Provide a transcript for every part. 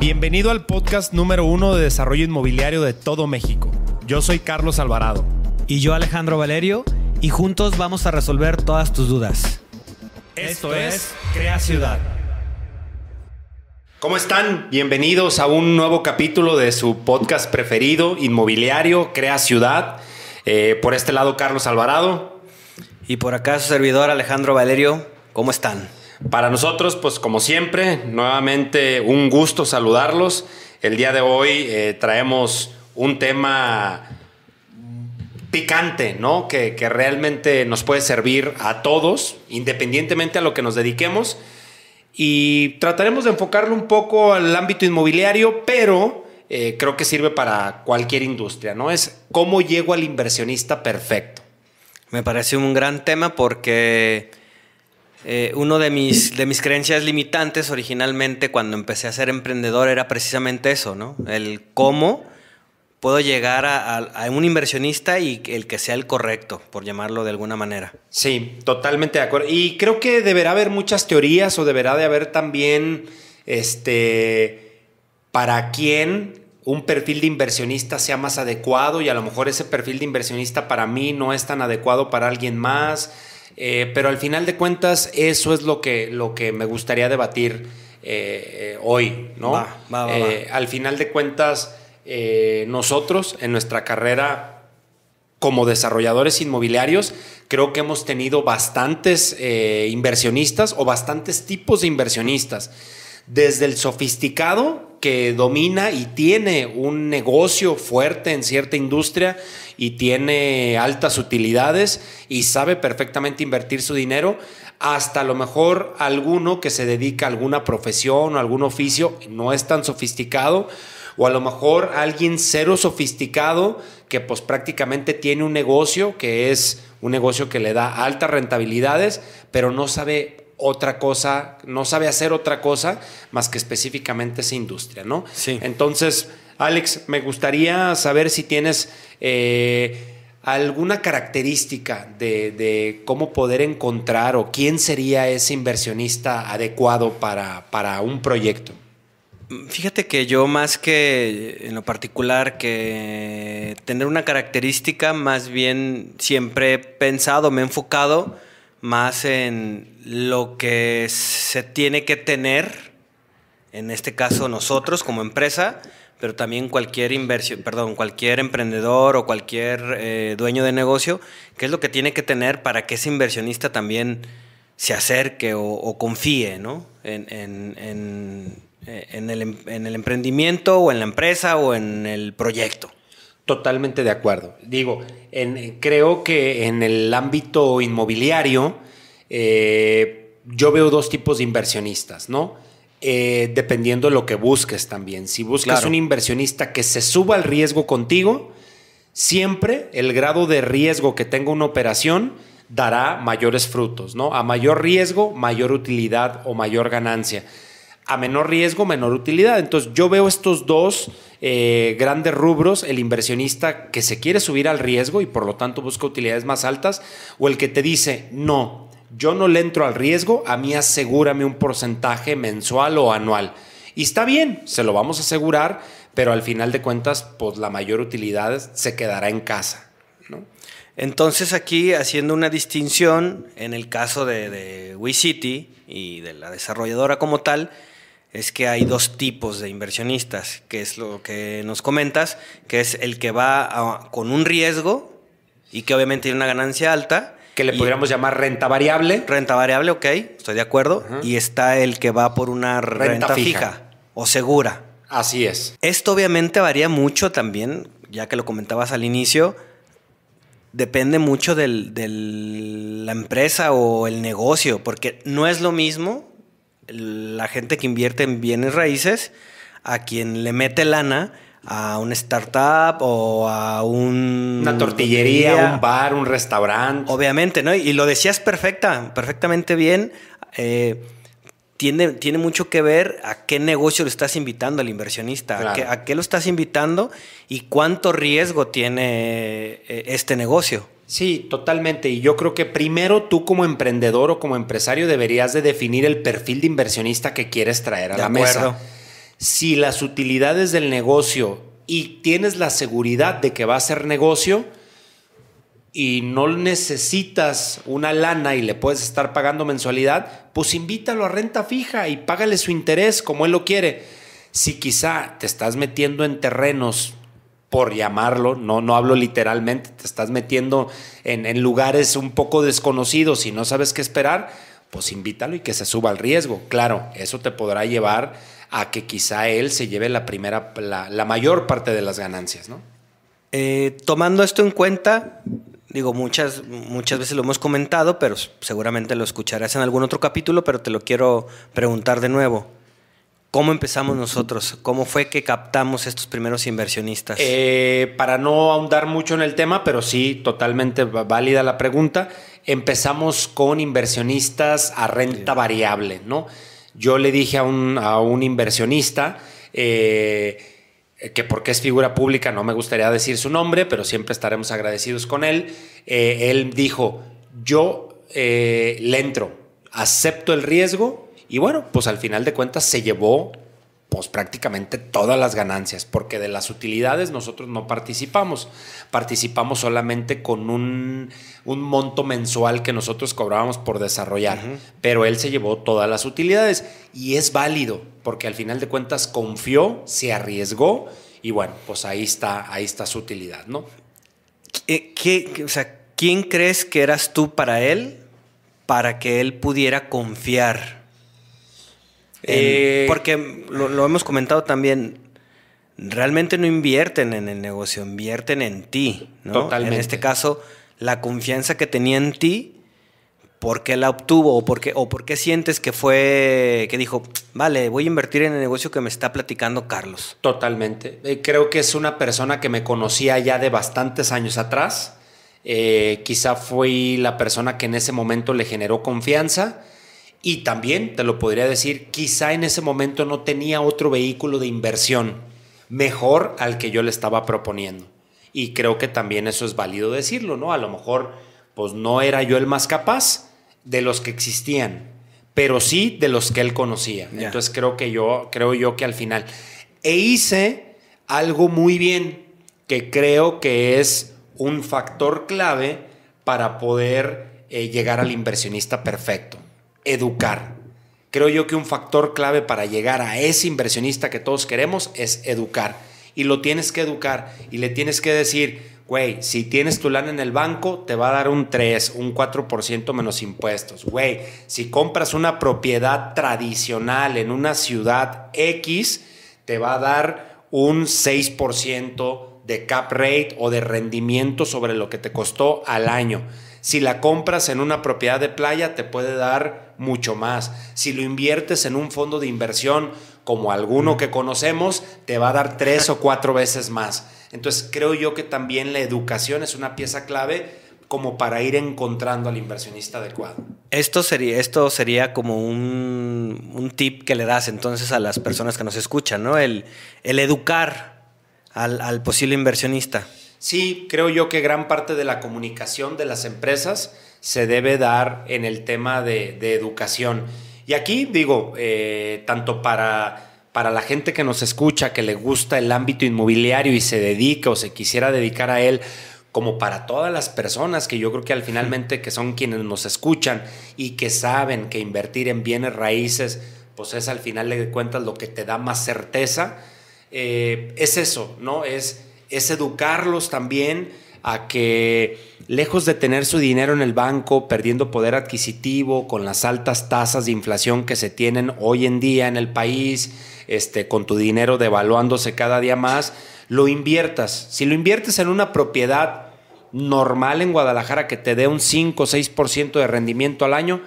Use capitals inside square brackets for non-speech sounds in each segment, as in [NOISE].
Bienvenido al podcast número uno de desarrollo inmobiliario de todo México. Yo soy Carlos Alvarado. Y yo Alejandro Valerio, y juntos vamos a resolver todas tus dudas. Esto es Crea Ciudad. ¿Cómo están? Bienvenidos a un nuevo capítulo de su podcast preferido, Inmobiliario Crea Ciudad. Eh, por este lado, Carlos Alvarado. Y por acá su servidor Alejandro Valerio. ¿Cómo están? Para nosotros, pues como siempre, nuevamente un gusto saludarlos. El día de hoy eh, traemos un tema picante, ¿no? Que, que, realmente nos puede servir a todos, independientemente a lo que nos dediquemos. Y trataremos de enfocarlo un poco al ámbito inmobiliario, pero eh, creo que sirve para cualquier industria, ¿no? Es cómo llego al inversionista perfecto. Me parece un gran tema porque eh, uno de mis, de mis creencias limitantes originalmente cuando empecé a ser emprendedor era precisamente eso, ¿no? El cómo puedo llegar a, un inversionista y el que sea el correcto, por llamarlo de alguna manera. Sí, totalmente de acuerdo. Y creo que deberá haber muchas teorías o deberá de haber también, este, para quién un perfil de inversionista sea más adecuado y a lo mejor ese perfil de inversionista para mí no es tan adecuado para alguien más eh, pero al final de cuentas, eso es lo que, lo que me gustaría debatir eh, hoy, ¿no? Eh, al final de cuentas, nosotros en nuestra carrera como desarrolladores inmobiliarios, creo que hemos tenido bastantes inversionistas o bastantes tipos de inversionistas. Desde el sofisticado que domina y tiene un negocio fuerte en cierta industria y tiene altas utilidades y sabe perfectamente invertir su dinero, hasta a lo mejor alguno que se dedica a alguna profesión o algún oficio, no es tan sofisticado, o a lo mejor alguien cero sofisticado que pues prácticamente tiene un negocio que es un negocio que le da altas rentabilidades, pero no sabe otra cosa, no sabe hacer otra cosa más que específicamente esa industria, ¿no? Sí. Entonces, Alex, me gustaría saber si tienes eh, alguna característica de, cómo poder encontrar o quién sería ese inversionista adecuado para, para un proyecto. Fíjate que yo más que en lo particular que tener una característica, más bien siempre he pensado, me he enfocado más en lo que se tiene que tener, en este caso nosotros como empresa, pero también cualquier inversión, perdón, cualquier emprendedor o cualquier eh, dueño de negocio, qué es lo que tiene que tener para que ese inversionista también se acerque o, confíe ¿no? en, el, en el emprendimiento o en la empresa o en el proyecto. Totalmente de acuerdo. Digo, creo que en el ámbito inmobiliario eh, yo veo dos tipos de inversionistas, ¿no? Eh, dependiendo de lo que busques también. Si buscas un inversionista que se suba al riesgo contigo, siempre el grado de riesgo que tenga una operación dará mayores frutos, ¿no? A mayor riesgo, mayor utilidad o mayor ganancia a menor riesgo, menor utilidad. Entonces yo veo estos dos eh, grandes rubros, el inversionista que se quiere subir al riesgo y por lo tanto busca utilidades más altas, o el que te dice, no, yo no le entro al riesgo, a mí asegúrame un porcentaje mensual o anual. Y está bien, se lo vamos a asegurar, pero al final de cuentas, pues la mayor utilidad se quedará en casa. Entonces aquí haciendo una distinción en el caso de, de WeCity y de la desarrolladora como tal, es que hay dos tipos de inversionistas, que es lo que nos comentas, que es el que va con un riesgo y que obviamente tiene una ganancia alta. Que le podríamos llamar renta variable. Renta variable, ok, estoy de acuerdo. Y está el que va por una renta, fija. o segura. Así es. Esto obviamente varía mucho también, ya que lo comentabas al inicio, depende mucho de la empresa o el negocio, porque no es lo mismo la gente que invierte en bienes raíces a quien le mete lana a una startup o a un... Una tortillería, un bar, un restaurante. Obviamente, ¿no? Y lo decías perfecta, perfectamente bien. Eh, tiene, tiene, mucho que ver a qué negocio le estás invitando al inversionista, a, qué, lo estás invitando y cuánto riesgo tiene eh, este negocio. Sí, totalmente. Y yo creo que primero tú como emprendedor o como empresario deberías de definir el perfil de inversionista que quieres traer a la mesa. Si las utilidades del negocio y tienes la seguridad de que va a ser negocio y no necesitas una lana y le puedes estar pagando mensualidad, pues invítalo a renta fija y págale su interés como él lo quiere. Si quizá te estás metiendo en terrenos por llamarlo, no, no hablo literalmente, te estás metiendo en, lugares un poco desconocidos y no sabes qué esperar, pues invítalo y que se suba al riesgo. Claro, eso te podrá llevar a que quizá él se lleve la primera, la, la mayor parte de las ganancias, ¿no? Eh, tomando esto en cuenta, digo, muchas, muchas veces lo hemos comentado, pero seguramente lo escucharás en algún otro capítulo, pero te lo quiero preguntar de nuevo. ¿Cómo empezamos nosotros? ¿Cómo fue que captamos estos primeros inversionistas? Eh, para no ahondar mucho en el tema, pero sí, totalmente válida la pregunta, empezamos con inversionistas a renta variable, ¿no? Yo le dije a un, a un inversionista eh, que porque es figura pública no me gustaría decir su nombre, pero siempre estaremos agradecidos con él. Eh, él dijo, yo le entro, acepto el riesgo y bueno, pues al final de cuentas se llevó pues prácticamente todas las ganancias, porque de las utilidades nosotros no participamos, participamos solamente con un, un monto mensual que nosotros cobrábamos por desarrollar, pero él se llevó todas las utilidades y es válido, porque al final de cuentas confió, se arriesgó y bueno, pues ahí está, ahí está su utilidad, ¿no? ¿Qué, qué, o sea, ¿quién crees que eras tú para él para que él pudiera confiar? Eh, porque lo, hemos comentado también, realmente no invierten en el negocio, invierten en ti. Totalmente. En este caso, la confianza que tenía en ti, ¿por qué la obtuvo? ¿O por qué, o por qué sientes que fue, que dijo, vale, voy a invertir en el negocio que me está platicando Carlos? Totalmente. Eh, creo que es una persona que me conocía ya de bastantes años atrás. Eh, quizá fui la persona que en ese momento le generó confianza y también te lo podría decir, quizá en ese momento no tenía otro vehículo de inversión mejor al que yo le estaba proponiendo. Y creo que también eso es válido decirlo, ¿no? A lo mejor, pues no era yo el más capaz de los que existían, pero sí de los que él conocía. Entonces creo que yo, creo yo que al final. E hice algo muy bien, que creo que es un factor clave para poder eh, llegar al inversionista perfecto educar. Creo yo que un factor clave para llegar a ese inversionista que todos queremos es educar. Y lo tienes que educar y le tienes que decir, güey, si tienes tu lana en el banco, te va a dar un 3, un 4% menos impuestos. Güey, si compras una propiedad tradicional en una ciudad X, te va a dar un 6% de cap rate o de rendimiento sobre lo que te costó al año. Si la compras en una propiedad de playa, te puede dar mucho más. Si lo inviertes en un fondo de inversión como alguno que conocemos, te va a dar tres o cuatro veces más. Entonces creo yo que también la educación es una pieza clave como para ir encontrando al inversionista adecuado. Esto sería, esto sería como un, un tip que le das entonces a las personas que nos escuchan, ¿no? El, educar al, al posible inversionista. Sí, creo yo que gran parte de la comunicación de las empresas se debe dar en el tema de, educación. Y aquí digo, eh, tanto para, para la gente que nos escucha, que le gusta el ámbito inmobiliario y se dedica o se quisiera dedicar a él, como para todas las personas que yo creo que al finalmente que son quienes nos escuchan y que saben que invertir en bienes raíces, pues es al final de cuentas lo que te da más certeza, eh, es eso, ¿no? Es es educarlos también a que lejos de tener su dinero en el banco, perdiendo poder adquisitivo, con las altas tasas de inflación que se tienen hoy en día en el país, este, con tu dinero devaluándose cada día más, lo inviertas. Si lo inviertes en una propiedad normal en Guadalajara que te dé un 5 o 6% de rendimiento al año,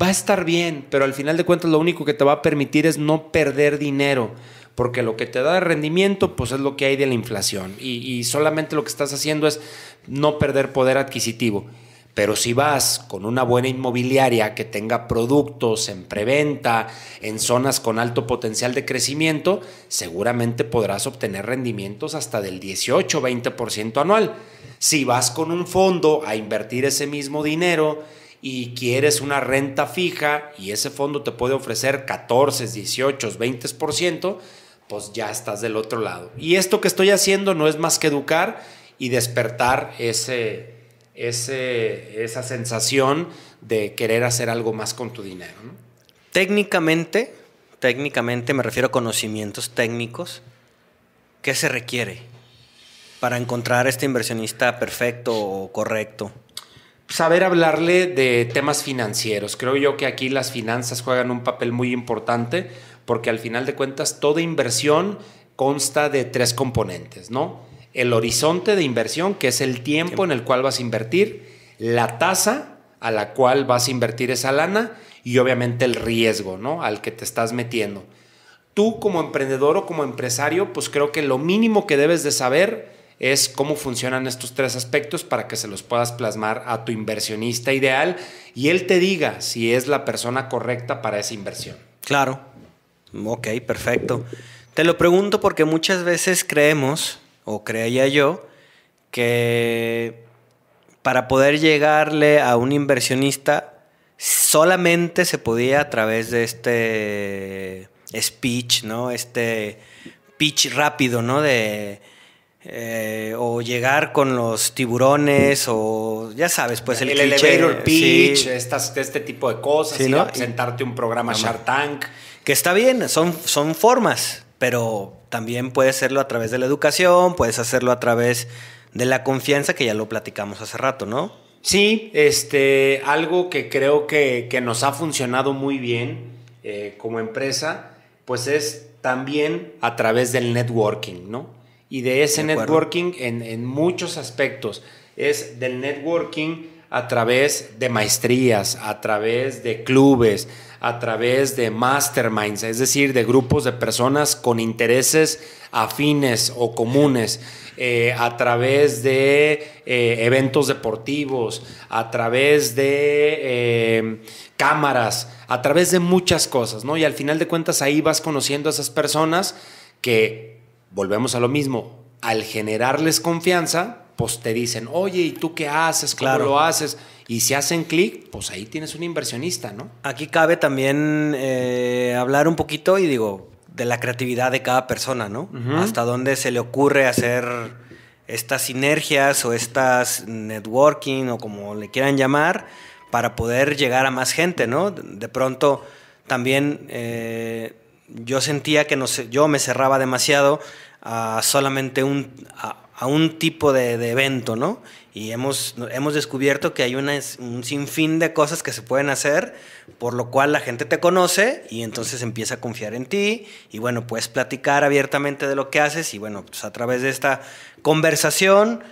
va a estar bien, pero al final de cuentas lo único que te va a permitir es no perder dinero porque lo que te da de rendimiento, pues es lo que hay de la inflación. Y, solamente lo que estás haciendo es no perder poder adquisitivo. Pero si vas con una buena inmobiliaria que tenga productos en preventa, en zonas con alto potencial de crecimiento, seguramente podrás obtener rendimientos hasta del 18-20% anual. Si vas con un fondo a invertir ese mismo dinero y quieres una renta fija y ese fondo te puede ofrecer 14, 18, 20%, pues ya estás del otro lado. Y esto que estoy haciendo no es más que educar y despertar ese, ese, esa sensación de querer hacer algo más con tu dinero. Técnicamente, técnicamente me refiero a conocimientos técnicos, ¿qué se requiere para encontrar este inversionista perfecto o correcto? Saber hablarle de temas financieros. Creo yo que aquí las finanzas juegan un papel muy importante porque al final de cuentas toda inversión consta de tres componentes, ¿no? El horizonte de inversión, que es el tiempo en el cual vas a invertir, la tasa a la cual vas a invertir esa lana y obviamente el riesgo, ¿no? Al que te estás metiendo. Tú como emprendedor o como empresario, pues creo que lo mínimo que debes de saber es cómo funcionan estos tres aspectos para que se los puedas plasmar a tu inversionista ideal y él te diga si es la persona correcta para esa inversión. Claro. Ok, perfecto. Te lo pregunto porque muchas veces creemos, o creía yo, que para poder llegarle a un inversionista solamente se podía a través de este speech, ¿no? Este pitch rápido, ¿no? De eh, o llegar con los tiburones o ya sabes, pues el, el elevator pitch, este tipo de cosas, ¿Sí, ¿no? presentarte un programa Shark Tank. Que está bien, son, son formas, pero también puedes hacerlo a través de la educación, puedes hacerlo a través de la confianza, que ya lo platicamos hace rato, ¿no? Sí, este, algo que creo que, nos ha funcionado muy bien eh, como empresa, pues es también a través del networking, ¿no? Y de ese networking en, muchos aspectos. Es del networking a través de maestrías, a través de clubes, a través de masterminds, es decir, de grupos de personas con intereses afines o comunes, eh, a través de eh, eventos deportivos, a través de eh, cámaras, a través de muchas cosas, ¿no? Y al final de cuentas ahí vas conociendo a esas personas que volvemos a lo mismo, al generarles confianza, pues te dicen, oye, ¿y tú qué haces? ¿Cómo lo haces? Y si hacen clic, pues ahí tienes un inversionista, ¿no? Aquí cabe también eh, hablar un poquito y digo, de la creatividad de cada persona, ¿no? Hasta dónde se le ocurre hacer estas sinergias o estas networking o como le quieran llamar para poder llegar a más gente, ¿no? De pronto también eh, yo sentía que no yo me cerraba demasiado a solamente un, a, un tipo de, evento, ¿no? Y hemos, hemos descubierto que hay un sinfín de cosas que se pueden hacer, por lo cual la gente te conoce y entonces empieza a confiar en ti y bueno, puedes platicar abiertamente de lo que haces y bueno, pues a través de esta conversación,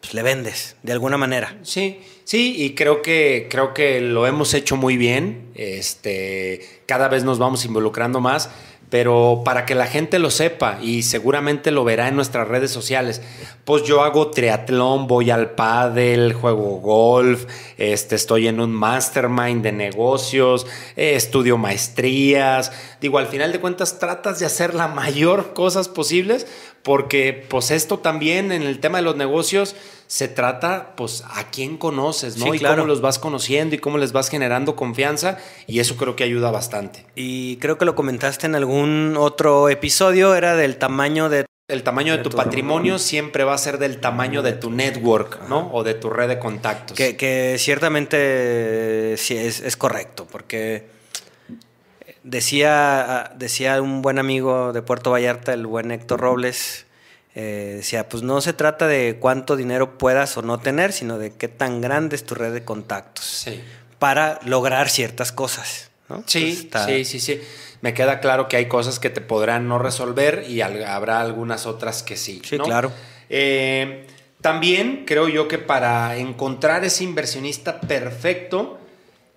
pues le vendes de alguna manera. Sí, sí, y creo que, creo que lo hemos hecho muy bien, este, cada vez nos vamos involucrando más pero para que la gente lo sepa y seguramente lo verá en nuestras redes sociales, pues yo hago triatlón, voy al pádel, juego golf, este, estoy en un mastermind de negocios, eh, estudio maestrías, digo, al final de cuentas tratas de hacer la [LAUGHS] mayor cosas posibles porque pues esto también en el tema de los negocios se trata, pues, a quién conoces, ¿no? y cómo los vas conociendo y cómo les vas generando confianza, y eso creo que ayuda bastante. Y creo que lo comentaste en algún otro episodio, era del tamaño de... El tamaño de, tu, patrimonio siempre va a ser del tamaño de tu network, ¿no? O de tu red de contactos. Que, ciertamente sí es, es correcto, porque decía, decía un buen amigo de Puerto Vallarta, el buen Héctor Robles, eh, decía, pues no se trata de cuánto dinero puedas o no tener, sino de qué tan grande es tu red de contactos para lograr ciertas cosas. Sí, sí, sí, sí. Me queda claro que hay cosas que te podrán no resolver y habrá algunas otras que sí. Sí, claro. Eh, también creo yo que para encontrar ese inversionista perfecto,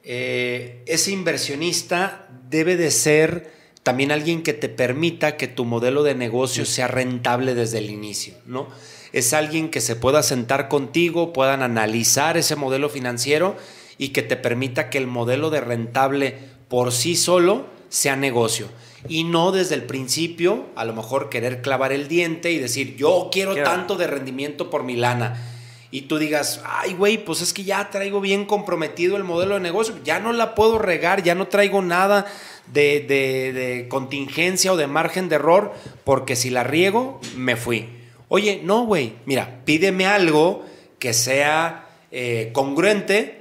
eh, ese inversionista debe de ser también alguien que te permita que tu modelo de negocio sea rentable desde el inicio, ¿no? Es alguien que se pueda sentar contigo, puedan analizar ese modelo financiero y que te permita que el modelo de rentable por sí solo sea negocio. Y no desde el principio, a lo mejor querer clavar el diente y decir, yo quiero tanto de rendimiento por mi lana. Y tú digas, ay, güey, pues es que ya traigo bien comprometido el modelo de negocio, ya no la puedo regar, ya no traigo nada de, de, de contingencia o de margen de error, porque si la riego, me fui. Oye, no, güey, mira, pídeme algo que sea eh, congruente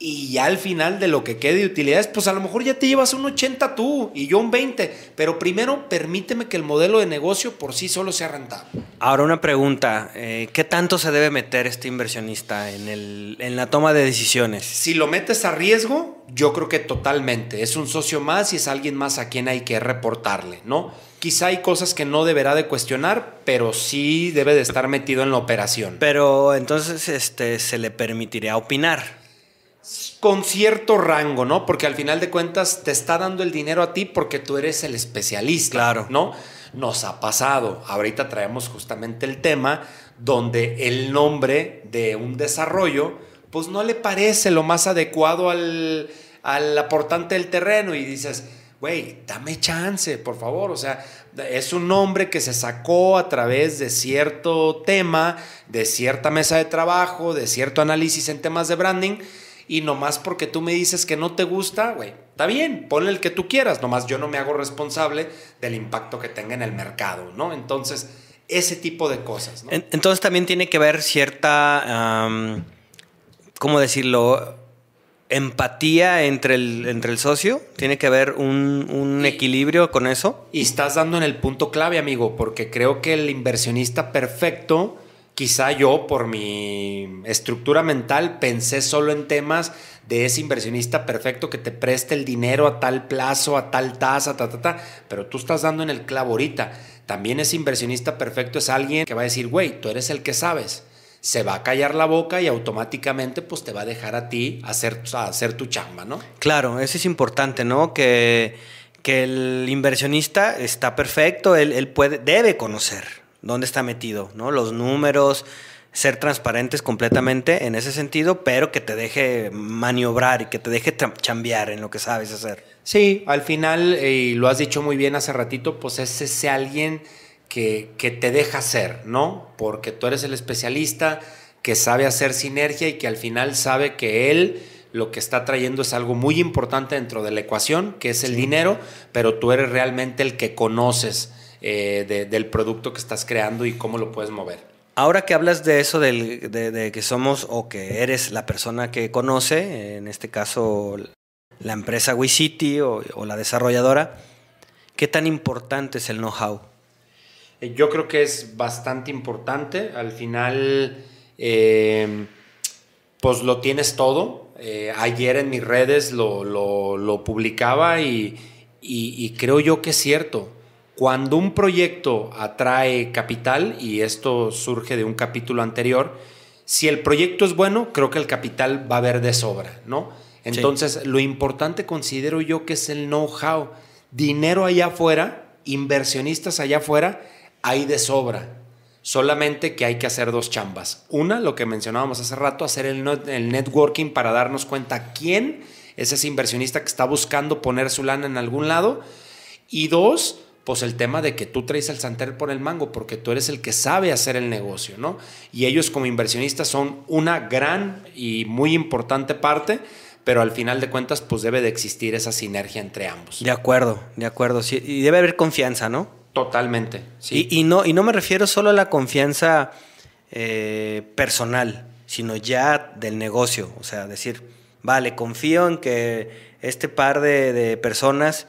y ya al final de lo que quede de utilidades, pues a lo mejor ya te llevas un 80 tú y yo un 20, pero primero permíteme que el modelo de negocio por sí solo sea rentable. Ahora una pregunta, eh, ¿qué tanto se debe meter este inversionista en, el, en la toma de decisiones? Si lo metes a riesgo, yo creo que totalmente. Es un socio más y es alguien más a quien hay que reportarle, ¿no? Quizá hay cosas que no deberá de cuestionar, pero sí debe de estar metido en la operación. Pero entonces este, se le permitiría opinar con cierto rango, ¿no? Porque al final de cuentas te está dando el dinero a ti porque tú eres el especialista, claro. ¿no? Nos ha pasado. Ahorita traemos justamente el tema donde el nombre de un desarrollo, pues no le parece lo más adecuado al, al aportante del terreno y dices, güey, dame chance, por favor. O sea, es un nombre que se sacó a través de cierto tema, de cierta mesa de trabajo, de cierto análisis en temas de branding y nomás porque tú me dices que no te gusta, güey, está bien, ponle el que tú quieras, nomás yo no me hago responsable del impacto que tenga en el mercado, ¿no? Entonces, ese tipo de cosas, ¿no? Entonces también tiene que haber cierta, ¿cómo decirlo? Empatía entre el, entre el socio, tiene que haber un, un equilibrio con eso. Y estás dando en el punto clave, amigo, porque creo que el inversionista perfecto Quizá yo, por mi estructura mental, pensé solo en temas de ese inversionista perfecto que te preste el dinero a tal plazo, a tal tasa, ta, ta, ta. Pero tú estás dando en el clavo ahorita. También ese inversionista perfecto es alguien que va a decir, güey, tú eres el que sabes. Se va a callar la boca y automáticamente pues te va a dejar a ti hacer, hacer tu chamba, ¿no? Claro, eso es importante, ¿no? Que, que el inversionista está perfecto, él, él puede, debe conocer dónde está metido, ¿no? Los números, ser transparentes completamente en ese sentido, pero que te deje maniobrar y que te deje chambear en lo que sabes hacer. Sí, al final, eh, y lo has dicho muy bien hace ratito, pues es ese alguien que, que te deja ser, ¿no? Porque tú eres el especialista que sabe hacer sinergia y que al final sabe que él lo que está trayendo es algo muy importante dentro de la ecuación, que es el dinero, pero tú eres realmente el que conoces eh, del producto que estás creando y cómo lo puedes mover. Ahora que hablas de eso, de, que somos o que eres la persona que conoce, en este caso la empresa WeCity o, o la desarrolladora, ¿qué tan importante es el know-how? Eh, yo creo que es bastante importante. Al final, eh, pues lo tienes todo. ayer en mis redes lo, publicaba y, y, creo yo que es cierto. Cuando un proyecto atrae capital, y esto surge de un capítulo anterior, si el proyecto es bueno, creo que el capital va a haber de sobra, ¿no? Entonces, lo importante considero yo que es el know-how. Dinero allá afuera, inversionistas allá afuera, hay de sobra. Solamente que hay que hacer dos chambas. Una, lo que mencionábamos hace rato, hacer el, el networking para darnos cuenta quién es ese inversionista que está buscando poner su lana en algún lado. Y dos, pues el tema de que tú traes el santer por el mango, porque tú eres el que sabe hacer el negocio, ¿no? Y ellos como inversionistas son una gran y muy importante parte, pero al final de cuentas, pues debe de existir esa sinergia entre ambos. De acuerdo, de acuerdo, sí, y debe haber confianza, ¿no? Totalmente, sí. Y, no, y no me refiero solo a la confianza eh, personal, sino ya del negocio, o sea, decir, vale, confío en que este par de, de personas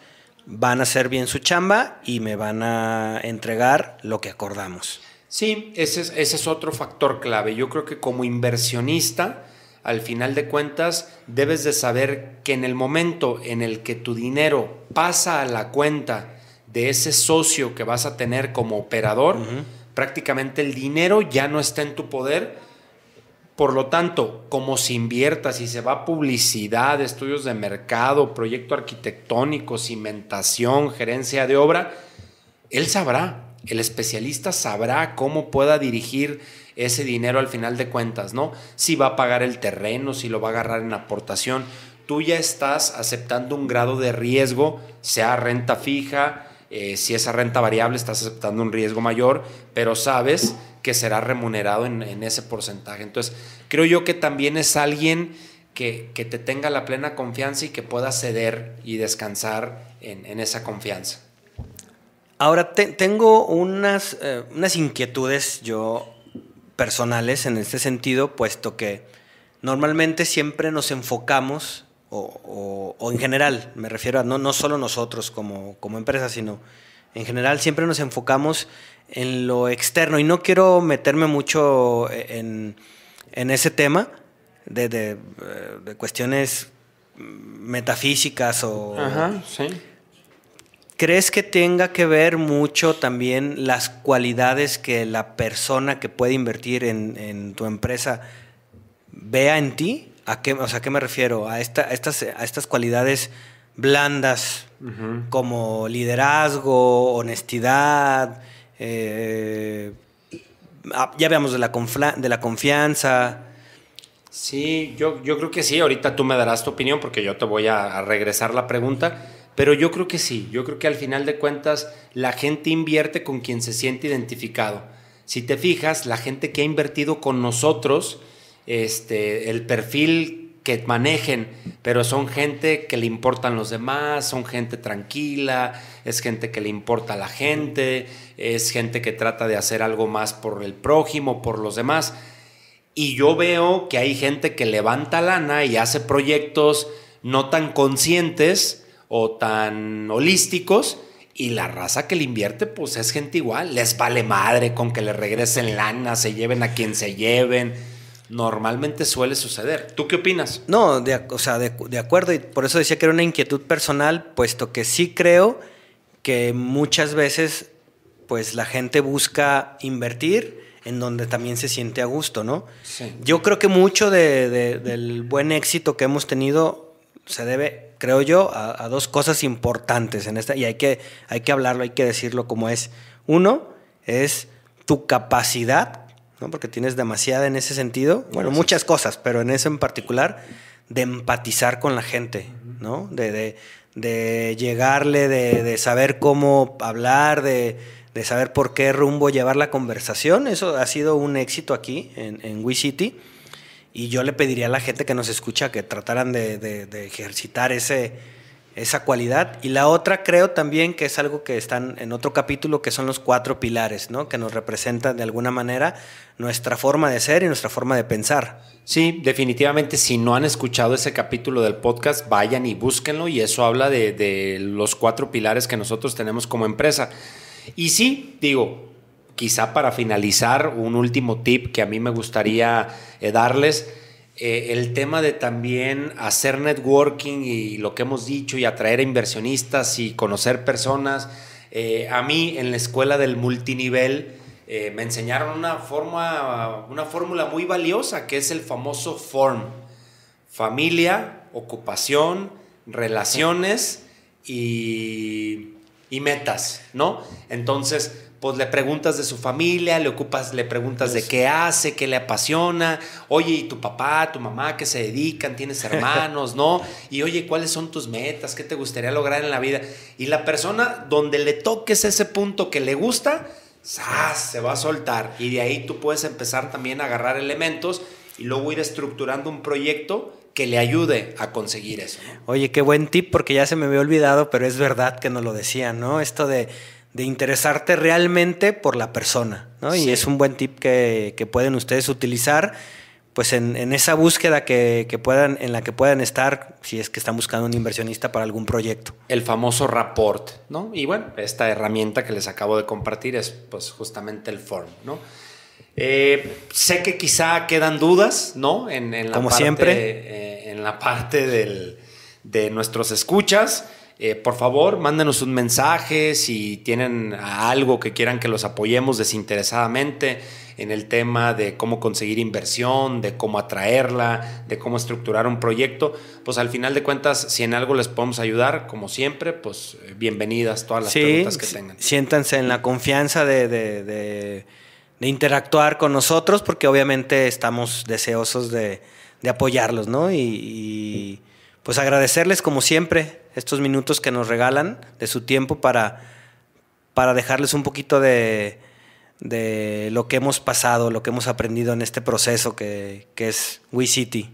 van a hacer bien su chamba y me van a entregar lo que acordamos. Sí, ese es, ese es otro factor clave. Yo creo que como inversionista, al final de cuentas, debes de saber que en el momento en el que tu dinero pasa a la cuenta de ese socio que vas a tener como operador, prácticamente el dinero ya no está en tu poder, por lo tanto, como se invierta, si se va a publicidad, estudios de mercado, proyecto arquitectónico, cimentación, gerencia de obra, él sabrá, el especialista sabrá cómo pueda dirigir ese dinero al final de cuentas, ¿no? Si va a pagar el terreno, si lo va a agarrar en aportación. Tú ya estás aceptando un grado de riesgo, sea renta fija, eh, si esa renta variable estás aceptando un riesgo mayor, pero sabes que será remunerado en, ese porcentaje. Entonces, creo yo que también es alguien que, te tenga la plena confianza y que pueda ceder y descansar en, esa confianza. Ahora, tengo unas, eh, unas inquietudes yo personales en este sentido, puesto que normalmente siempre nos enfocamos, o, en general, me refiero a no, no solo nosotros como, como empresa, sino en general siempre nos enfocamos en lo externo y no quiero meterme mucho en, en ese tema de, de, de cuestiones metafísicas o... Ajá, sí. ¿Crees que tenga que ver mucho también las cualidades que la persona que puede invertir en, tu empresa vea en ti? ¿A qué, o sea, ¿a qué me refiero? A, esta, estas, a estas cualidades blandas como liderazgo, honestidad, eh, ah, ya veamos de la, confianza, Sí, yo, yo creo que sí. Ahorita tú me darás tu opinión porque yo te voy a, regresar la pregunta. Pero yo creo que sí. Yo creo que al final de cuentas la gente invierte con quien se siente identificado. Si te fijas, la gente que ha invertido con nosotros, este, el perfil que manejen, pero son gente que le importan los demás, son gente tranquila, es gente que le importa a la gente, es gente que trata de hacer algo más por el prójimo, por los demás. Y yo veo que hay gente que levanta lana y hace proyectos no tan conscientes o tan holísticos. Y la raza que le invierte, pues es gente igual. Les vale madre con que le regresen lana, se lleven a quien se lleven. Normalmente suele suceder. ¿Tú qué opinas? No, de, o sea, de, de acuerdo. Y por eso decía que era una inquietud personal, puesto que sí creo que muchas veces, pues la gente busca invertir en donde también se siente a gusto, ¿no? Yo creo que mucho del buen éxito que hemos tenido se debe, creo yo, a, dos cosas importantes en esta, y hay que, hay que hablarlo, hay que decirlo como es. Uno es tu capacidad, ¿no? porque tienes demasiada en ese sentido, bueno, muchas cosas, pero en eso en particular, de empatizar con la gente, ¿no? De, de llegarle, de saber cómo hablar, de de saber por qué rumbo llevar la conversación. Eso ha sido un éxito aquí en, en WeCity. Y yo le pediría a la gente que nos escucha que trataran de, ejercitar ese, esa cualidad. Y la otra creo también que es algo que están en otro capítulo, que son los cuatro pilares, ¿no? que nos representan de alguna manera nuestra forma de ser y nuestra forma de pensar. Sí, definitivamente si no han escuchado ese capítulo del podcast, vayan y búsquenlo y eso habla de, de los cuatro pilares que nosotros tenemos como empresa. Y sí, digo, quizá para finalizar, un último tip que a mí me gustaría eh, darles, eh, el tema de también hacer networking y lo que hemos dicho y atraer inversionistas y conocer personas. Eh, a mí en la escuela del multinivel me enseñaron una, forma, una fórmula muy valiosa que es el famoso FORM. Familia, ocupación, relaciones y y metas, ¿no? Entonces, pues le preguntas de su familia, le ocupas, le preguntas de qué hace, qué le apasiona, oye, ¿y tu papá, tu mamá, qué se dedican? ¿Tienes hermanos, no? Y oye, ¿cuáles son tus metas? ¿Qué te gustaría lograr en la vida? Y la persona donde le toques ese punto que le gusta, se va a soltar. Y de ahí tú puedes empezar también a agarrar elementos y luego ir estructurando un proyecto que le ayude a conseguir eso. Oye, qué buen tip, porque ya se me había olvidado, pero es verdad que nos lo decían, ¿no? Esto de, interesarte realmente por la persona, ¿no? Y es un buen tip que, pueden ustedes utilizar pues en, esa búsqueda que, puedan, en la que puedan estar si es que están buscando un inversionista para algún proyecto. El famoso rapport, ¿no? Y bueno, esta herramienta que les acabo de compartir es pues justamente el form, ¿no? Eh, sé que quizá quedan dudas, ¿no? En, la Como parte, siempre. Eh, en la parte de nuestros escuchas. Eh, por favor, mándenos un mensaje si tienen algo que quieran que los apoyemos desinteresadamente en el tema de cómo conseguir inversión, de cómo atraerla, de cómo estructurar un proyecto. Pues al final de cuentas, si en algo les podemos ayudar, como siempre, pues bienvenidas todas las preguntas que tengan. Siéntanse en la confianza de de interactuar con nosotros, porque obviamente estamos deseosos de, apoyarlos, ¿no? Y, pues agradecerles como siempre estos minutos que nos regalan de su tiempo para, para dejarles un poquito de, de lo que hemos pasado, lo que hemos aprendido en este proceso que, que es WeCity.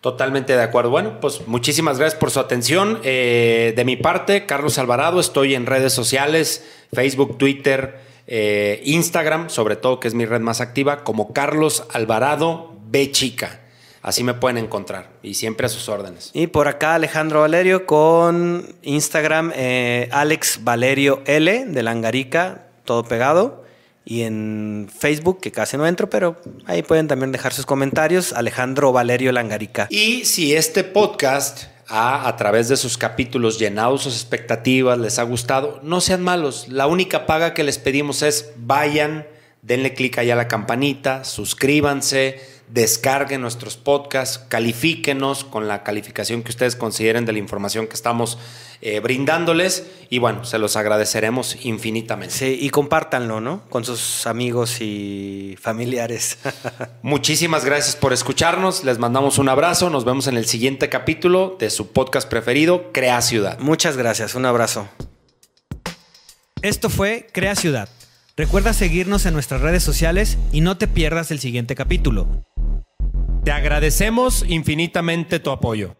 Totalmente de acuerdo. Bueno, pues muchísimas gracias por su atención. Eh, de mi parte, Carlos Alvarado, estoy en redes sociales, Facebook, Twitter, eh, Instagram, sobre todo que es mi red más activa, como Carlos Alvarado B Chica. Así me pueden encontrar y siempre a sus órdenes. Y por acá Alejandro Valerio con Instagram eh, Alex Valerio L de Langarica, todo pegado. Y en Facebook, que casi no entro, pero ahí pueden también dejar sus comentarios. Alejandro Valerio Langarica. Y si este podcast ha, a través de sus capítulos, llenado sus expectativas, les ha gustado, no sean malos. La única paga que les pedimos es vayan, denle clic ahí a la campanita, suscríbanse descarguen nuestros podcasts, califíquenos con la calificación que ustedes consideren de la información que estamos eh, brindándoles y bueno, se los agradeceremos infinitamente. Sí, y compártanlo, ¿no? Con sus amigos y familiares. [LAUGHS] Muchísimas gracias por escucharnos, les mandamos un abrazo, nos vemos en el siguiente capítulo de su podcast preferido, Crea Ciudad. Muchas gracias, un abrazo. Esto fue Crea Ciudad. Recuerda seguirnos en nuestras redes sociales y no te pierdas el siguiente capítulo. Te agradecemos infinitamente tu apoyo.